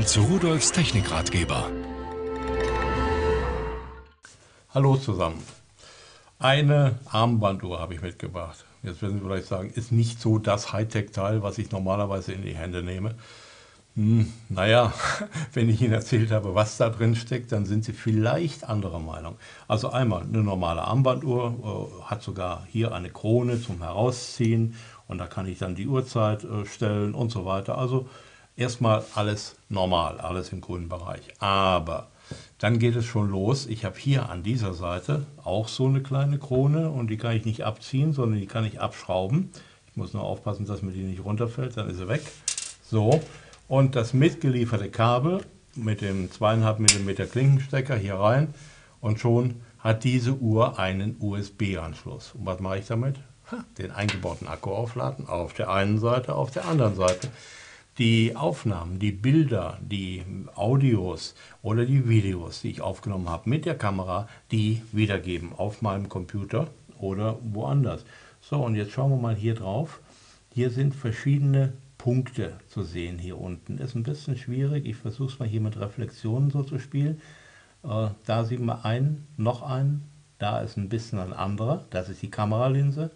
willkommen zu Rudolfs Technikratgeber. Hallo zusammen. Eine Armbanduhr habe ich mitgebracht. Jetzt werden Sie vielleicht sagen, ist nicht so das Hightech-Teil, was ich normalerweise in die Hände nehme. Hm, naja, wenn ich Ihnen erzählt habe, was da drin steckt, dann sind Sie vielleicht anderer Meinung. Also einmal eine normale Armbanduhr, äh, hat sogar hier eine Krone zum Herausziehen und da kann ich dann die Uhrzeit äh, stellen und so weiter. Also erstmal alles normal, alles im grünen Bereich. Aber dann geht es schon los. Ich habe hier an dieser Seite auch so eine kleine Krone und die kann ich nicht abziehen, sondern die kann ich abschrauben. Ich muss nur aufpassen, dass mir die nicht runterfällt, dann ist sie weg. So, und das mitgelieferte Kabel mit dem 2,5 mm Klinkenstecker hier rein und schon hat diese Uhr einen USB-Anschluss. Und was mache ich damit? Den eingebauten Akku aufladen, auf der einen Seite, auf der anderen Seite die Aufnahmen, die Bilder, die Audios oder die Videos, die ich aufgenommen habe mit der Kamera, die wiedergeben auf meinem Computer oder woanders. So, und jetzt schauen wir mal hier drauf. Hier sind verschiedene Punkte zu sehen hier unten. Ist ein bisschen schwierig. Ich versuche es mal hier mit Reflexionen so zu spielen. Äh, da sieht man einen, noch einen. Da ist ein bisschen ein anderer. Das ist die Kameralinse.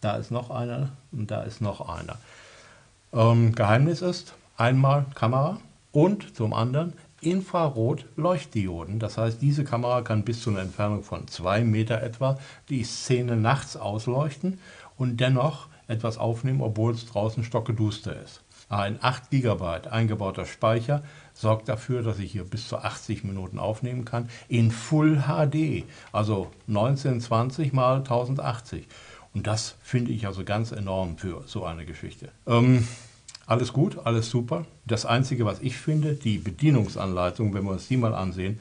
Da ist noch einer und da ist noch einer. Ähm, Geheimnis ist einmal Kamera und zum anderen Infrarot-Leuchtdioden. Das heißt, diese Kamera kann bis zu einer Entfernung von zwei Meter etwa die Szene nachts ausleuchten und dennoch etwas aufnehmen, obwohl es draußen stockeduster ist. Ein 8 GB eingebauter Speicher sorgt dafür, dass ich hier bis zu 80 Minuten aufnehmen kann in Full HD, also 1920 mal 1080. Und das finde ich also ganz enorm für so eine Geschichte. Ähm, alles gut, alles super. Das Einzige, was ich finde, die Bedienungsanleitung, wenn wir uns die mal ansehen,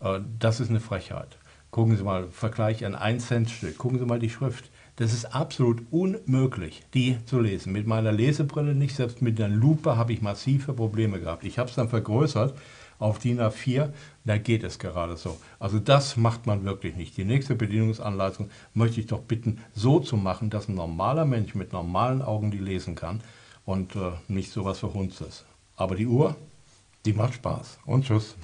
äh, das ist eine Frechheit. Gucken Sie mal, Vergleich ein 1-Cent-Stück. Gucken Sie mal die Schrift. Das ist absolut unmöglich, die zu lesen. Mit meiner Lesebrille nicht, selbst mit einer Lupe habe ich massive Probleme gehabt. Ich habe es dann vergrößert auf DIN A4, da geht es gerade so. Also das macht man wirklich nicht. Die nächste Bedienungsanleitung möchte ich doch bitten, so zu machen, dass ein normaler Mensch mit normalen Augen die lesen kann und äh, nicht sowas Verhunztes. Aber die Uhr, die macht Spaß. Und tschüss.